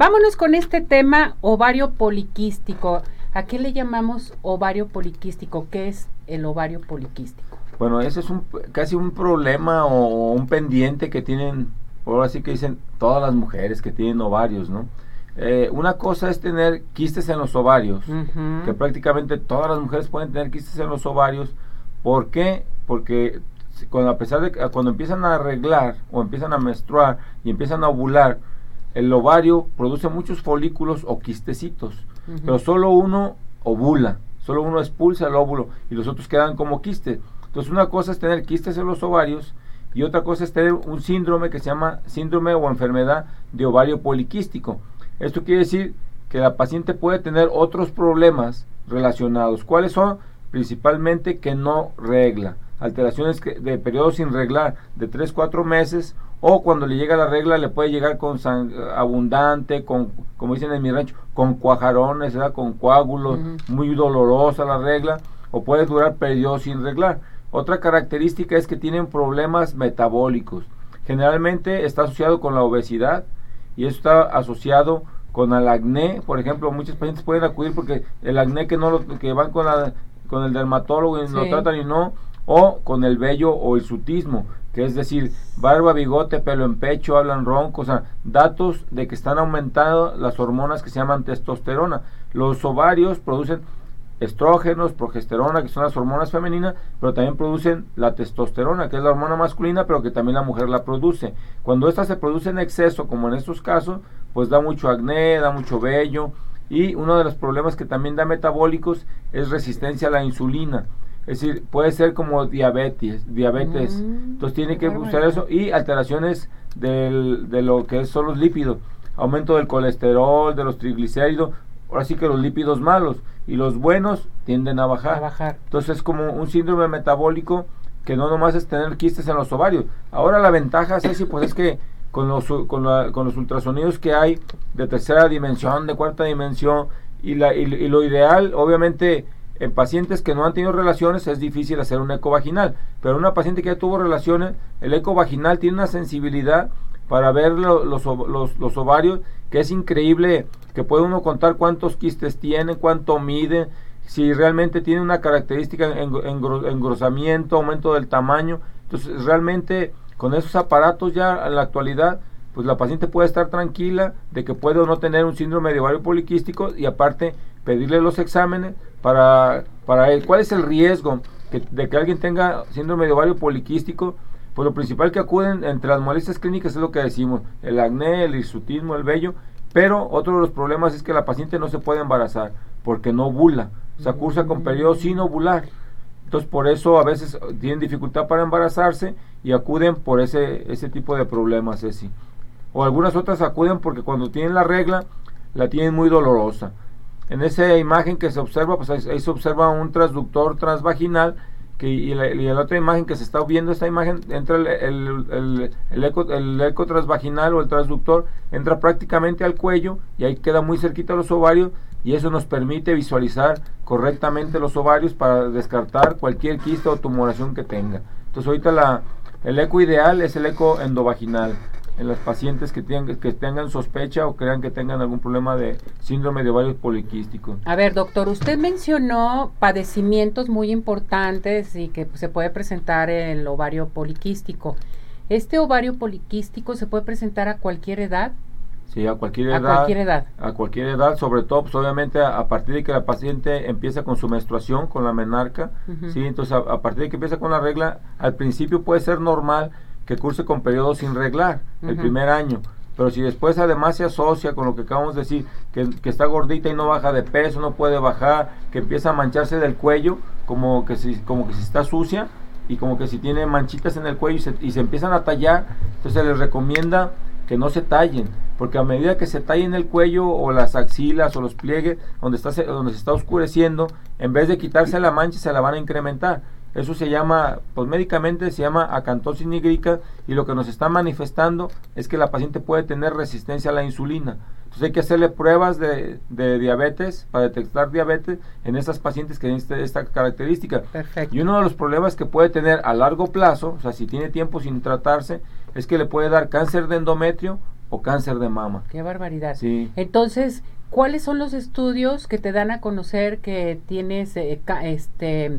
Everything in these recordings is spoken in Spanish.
Vámonos con este tema ovario poliquístico. ¿A qué le llamamos ovario poliquístico? ¿Qué es el ovario poliquístico? Bueno, ese es un, casi un problema o un pendiente que tienen, ahora sí que dicen todas las mujeres que tienen ovarios, ¿no? Eh, una cosa es tener quistes en los ovarios, que prácticamente todas las mujeres pueden tener quistes en los ovarios. ¿Por qué? Porque cuando, a pesar de cuando empiezan a arreglar o empiezan a menstruar y empiezan a ovular, el ovario produce muchos folículos o quistecitos, pero solo uno ovula, solo uno expulsa el óvulo y los otros quedan como quistes. Entonces una cosa es tener quistes en los ovarios y otra cosa es tener un síndrome que se llama síndrome o enfermedad de ovario poliquístico. Esto quiere decir que la paciente puede tener otros problemas relacionados. ¿Cuáles son? Principalmente que no regla, alteraciones de periodo sin reglar de 3-4 meses o cuando le llega la regla le puede llegar con abundante, con, como dicen en mi rancho, con cuajarones, con coágulos, muy dolorosa la regla, o puede durar periodo sin reglar. Otra característica es que tienen problemas metabólicos. Generalmente está asociado con la obesidad y eso está asociado con el acné, por ejemplo, muchos pacientes pueden acudir porque el acné que no lo, que van con la con el dermatólogo y lo tratan y no o con el vello o el sutismo, que es decir, barba, bigote, pelo en pecho, hablan ronco, o sea, datos de que están aumentando las hormonas que se llaman testosterona. Los ovarios producen estrógenos, progesterona, que son las hormonas femeninas, pero también producen la testosterona, que es la hormona masculina, pero que también la mujer la produce. Cuando esta se produce en exceso, como en estos casos, pues da mucho acné, da mucho vello, y uno de los problemas que también da metabólicos es resistencia a la insulina. Es decir, puede ser como diabetes, diabetes. Mm, Entonces tiene que buscar eso y alteraciones del, de lo que son los lípidos. Aumento del colesterol, de los triglicéridos, ahora sí que los lípidos malos y los buenos tienden a bajar. bajar. Entonces es como un síndrome metabólico que no nomás es tener quistes en los ovarios. Ahora la ventaja, Ceci, pues es que con los, con, con los ultrasonidos que hay de tercera dimensión, de cuarta dimensión, y, la, y, lo ideal, obviamente, en pacientes que no han tenido relaciones es difícil hacer un eco vaginal, pero una paciente que ya tuvo relaciones, el eco vaginal tiene una sensibilidad para ver los, ovarios, que es increíble que puede uno contar cuántos quistes tiene, cuánto mide, si realmente tiene una característica en, engrosamiento, aumento del tamaño. Entonces, realmente con esos aparatos ya en la actualidad, pues la paciente puede estar tranquila de que puede o no tener un síndrome de ovario poliquístico y aparte pedirle los exámenes para, para él. ¿Cuál es el riesgo de que alguien tenga síndrome de ovario poliquístico? Pues lo principal que acuden entre las molestias clínicas es lo que decimos, el acné, el hirsutismo, el vello, pero otro de los problemas es que la paciente no se puede embarazar porque no ovula, o sea, cursa con periodo sin ovular. Entonces por eso a veces tienen dificultad para embarazarse y acuden por ese, ese tipo de problemas, Ceci. O algunas otras acuden porque cuando tienen la regla la tienen muy dolorosa. En esa imagen que se observa, pues ahí se observa un transductor transvaginal y, la, otra imagen que se está viendo, esta imagen, entra el, el, eco, el eco transvaginal o el transductor, entra prácticamente al cuello y ahí queda muy cerquita los ovarios y eso nos permite visualizar correctamente los ovarios para descartar cualquier quista o tumoración que tenga. Entonces ahorita la, el eco ideal es el eco endovaginal en las pacientes que tengan, que tengan sospecha o crean que tengan algún problema de síndrome de ovarios poliquísticos. A ver, doctor, usted mencionó padecimientos muy importantes y que se puede presentar el ovario poliquístico. ¿Este ovario poliquístico se puede presentar a cualquier edad? Sí, a cualquier edad. A cualquier edad. A cualquier edad, sobre todo, pues obviamente a, partir de que la paciente empieza con su menstruación, con la menarca, sí, entonces a, a, partir de que empieza con la regla, al principio puede ser normal, que curse con periodos sin reglar el primer año. Pero si después además se asocia con lo que acabamos de decir, que, está gordita y no baja de peso, no puede bajar, que empieza a mancharse del cuello, como que si, como que si está sucia y como que si tiene manchitas en el cuello y se, y se empiezan a tallar, entonces se les recomienda que no se tallen, porque a medida que se tallen el cuello o las axilas o los pliegues donde, está, donde se está oscureciendo, en vez de quitarse la mancha se la van a incrementar. Eso se llama, pues médicamente se llama acantosis nigrica y lo que nos está manifestando es que la paciente puede tener resistencia a la insulina. Entonces hay que hacerle pruebas de, diabetes para detectar diabetes en esas pacientes que tienen este, esta característica. Y uno de los problemas que puede tener a largo plazo, o sea, si tiene tiempo sin tratarse, es que le puede dar cáncer de endometrio o cáncer de mama. Qué barbaridad. Sí. Entonces, ¿cuáles son los estudios que te dan a conocer que tienes eh, este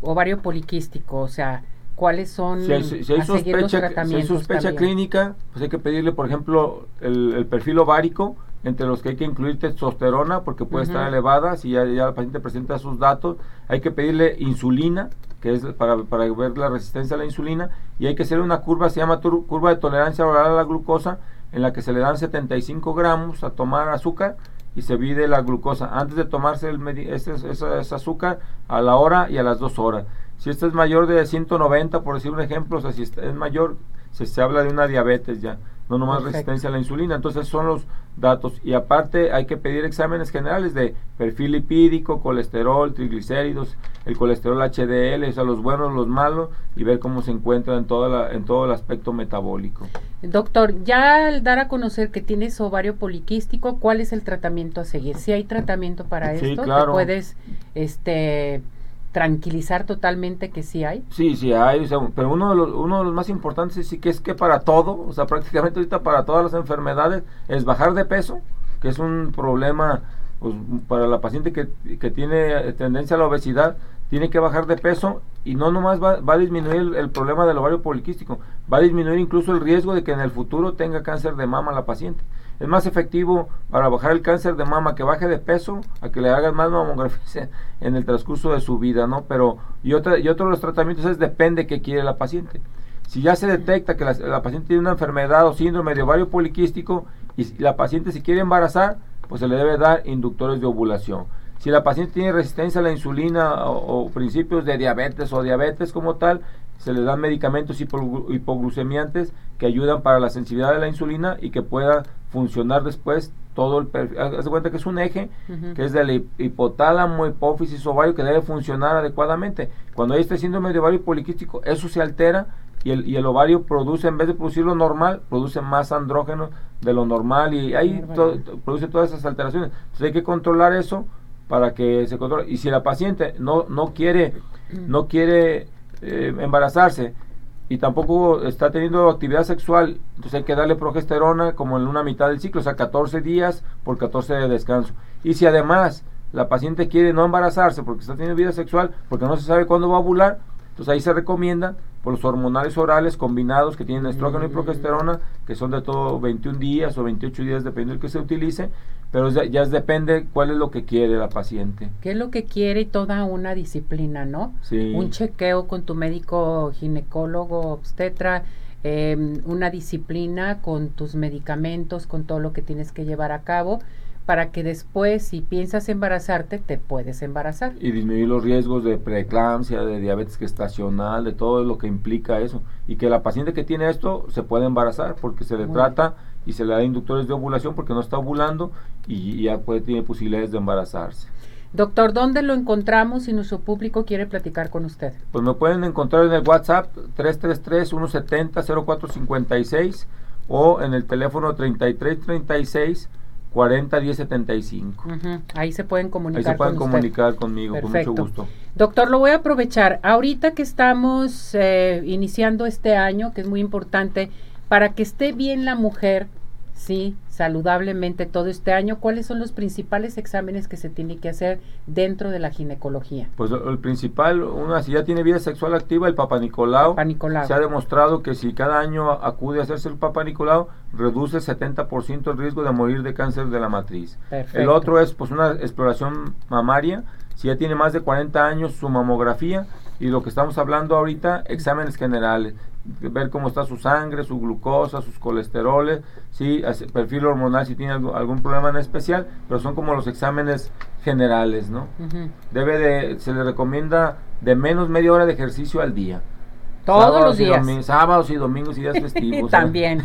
ovario poliquístico? O sea, ¿cuáles son si hay, sospecha, si hay sospecha clínica, pues hay que pedirle, por ejemplo, el, perfil ovárico, entre los que hay que incluir testosterona porque puede estar elevada, si ya, ya el paciente presenta sus datos, hay que pedirle insulina, que es para, para, ver la resistencia a la insulina, y hay que hacer una curva, se llama curva de tolerancia oral a la glucosa, en la que se le dan 75 gramos a tomar azúcar y se mide la glucosa antes de tomarse el ese, ese, azúcar a la hora y a las dos horas. Si esto es mayor de 190, por decir un ejemplo, o sea, si es mayor, se, se habla de una diabetes ya no nomás resistencia a la insulina. Entonces son los datos. Y aparte hay que pedir exámenes generales de perfil lipídico, colesterol, triglicéridos, el colesterol HDL, o sea, los buenos, los malos, y ver cómo se encuentra en, toda la, en todo el aspecto metabólico. Doctor, ya al dar a conocer que tienes ovario poliquístico, ¿cuál es el tratamiento a seguir? Si hay tratamiento para esto, claro. puedes este tranquilizar totalmente que sí hay? Sí, sí hay, pero uno de, los, uno de los más importantes sí que es que para todo, o sea, prácticamente ahorita para todas las enfermedades es bajar de peso, que es un problema pues, para la paciente que, que tiene tendencia a la obesidad, tiene que bajar de peso y no nomás va, va a disminuir el, problema del ovario poliquístico, va a disminuir incluso el riesgo de que en el futuro tenga cáncer de mama la paciente. Es más efectivo para bajar el cáncer de mama que baje de peso a que le hagan más mamografía en el transcurso de su vida, ¿no? Pero, y, otra, y otro de los tratamientos es depende qué quiere la paciente. Si ya se detecta que la, paciente tiene una enfermedad o síndrome de ovario poliquístico y la paciente se quiere embarazar, pues se le debe dar inductores de ovulación. Si la paciente tiene resistencia a la insulina o, principios de diabetes o diabetes como tal, se le dan medicamentos hipoglucemiantes que ayudan para la sensibilidad de la insulina y que pueda funcionar después todo el perfil. Haz de cuenta que es un eje que es del hipotálamo, hipófisis, ovario que debe funcionar adecuadamente. Cuando hay este síndrome de ovario poliquístico, eso se altera y el, y el ovario produce, en vez de producir lo normal, produce más andrógeno de lo normal y ahí produce todas esas alteraciones. Entonces hay que controlar eso para que se controle. Y si la paciente no, no quiere, no quiere eh, embarazarse y tampoco está teniendo actividad sexual, entonces hay que darle progesterona como en una mitad del ciclo, o sea, 14 días por 14 de descanso. Y si además la paciente quiere no embarazarse porque está teniendo vida sexual, porque no se sabe cuándo va a ovular, entonces ahí se recomienda por los hormonales orales combinados que tienen estrógeno y progesterona, que son de todo 21 días o 28 días, dependiendo del que se utilice, pero ya, ya, depende cuál es lo que quiere la paciente. ¿Qué es lo que quiere y toda una disciplina, no? Sí. Un chequeo con tu médico ginecólogo, obstetra, em, una disciplina con tus medicamentos, con todo lo que tienes que llevar a cabo para que después, si piensas embarazarte, te puedes embarazar. Y disminuir los riesgos de preeclampsia, de diabetes gestacional, de todo lo que implica eso. Y que la paciente que tiene esto se puede embarazar porque se le trata y se le da inductores de ovulación porque no está ovulando y, ya puede, tiene posibilidades de embarazarse. Doctor, ¿dónde lo encontramos si nuestro público quiere platicar con usted? Pues me pueden encontrar en el WhatsApp 333-170-0456 o en el teléfono 3336 40 10 75. Ahí se pueden comunicar. Ahí se pueden comunicar conmigo, con mucho gusto. Doctor, lo voy a aprovechar. Ahorita que estamos eh, iniciando este año, que es muy importante, para que esté bien la mujer, sí, saludablemente todo este año, ¿cuáles son los principales exámenes que se tiene que hacer dentro de la ginecología? Pues el principal, una, si ya tiene vida sexual activa, el Papa Nicolau. Se ha demostrado que si cada año acude a hacerse el Papa Nicolau, reduce 70% el riesgo de morir de cáncer de la matriz. El otro es pues una exploración mamaria, si ya tiene más de 40 años, su mamografía y lo que estamos hablando ahorita, exámenes generales, ver cómo está su sangre, su glucosa, sus colesteroles, sí, perfil hormonal si tiene algún, problema en especial, pero son como los exámenes generales, ¿no? Debe de, se le recomienda de menos media hora de ejercicio al día. Todos los días. sábados y domingos y días festivos. También.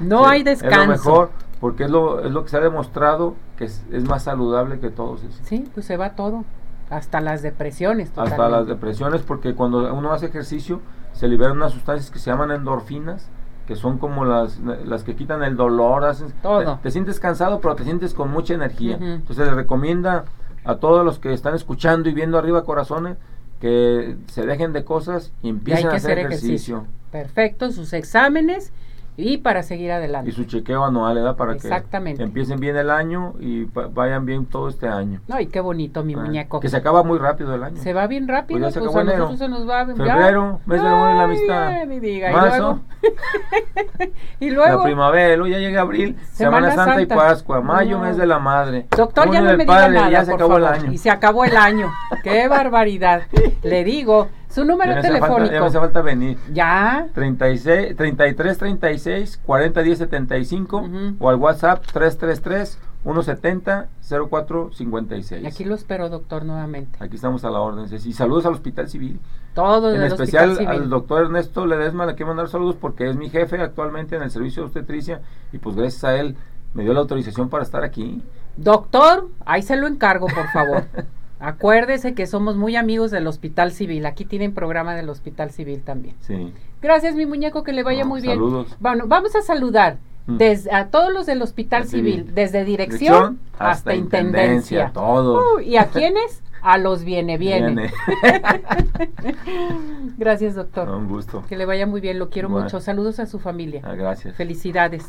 No hay descanso. Es lo mejor, porque es lo, es lo que se ha demostrado que es, más saludable que todos. Sí, pues se va todo. Hasta las depresiones. Hasta las depresiones, porque cuando uno hace ejercicio, se liberan unas sustancias que se llaman endorfinas, que son como las, las que quitan el dolor, Todo. Te, sientes cansado, pero te sientes con mucha energía. Entonces le recomienda a todos los que están escuchando y viendo arriba corazones que se dejen de cosas y empiecen a hacer, ejercicio. Perfecto, sus exámenes Y para seguir adelante. Y su chequeo anual, ¿verdad? Para Exactamente. que empiecen bien el año y vayan bien todo este año. Ay, qué bonito, mi Ah, muñeco. Que se acaba muy rápido el año. Se va bien rápido, Pues ya se pues, acabó a nosotros se nos va Febrero, mes del amor y la amistad. Ay, diga. Y Marzo. luego, y luego La primavera, luego ya llega abril, Semana Semana, Santa, y Santa. Pascua, mayo, No. mes de la madre. Doctor, ya no me diga padre, nada, ya se por acabó el favor. año. Y se acabó el año. ¡Qué barbaridad! Le digo, su número ya, falta, ya me telefónico. hace falta venir. Ya, 36, 33 36 40 10 75 Ujú. o al WhatsApp 333 170 04 56. y aquí lo espero, doctor, nuevamente. Aquí estamos a la orden. Y saludos al Hospital Civil. Todo En especial Civil. al doctor Ernesto Ledesma le quiero mandar saludos porque es mi jefe actualmente en el servicio de obstetricia y pues gracias a él me dio la autorización para estar aquí. Doctor, ahí se lo encargo, por favor. Acuérdese que somos muy amigos del Hospital Civil. Aquí tienen programa del Hospital Civil también. Sí. Gracias, mi muñeco, que le vaya No, muy bien. saludos. Bueno, vamos a saludar Mm. desde, a todos los del Hospital Civil, Civil. desde dirección, Dirección hasta, hasta intendencia. intendencia, todos. Uh, ¿Y a quiénes? A los viene, viene. Viene. Gracias, doctor. Un gusto. Que le vaya muy bien, lo quiero mucho. Saludos a su familia. Ah, gracias. Felicidades.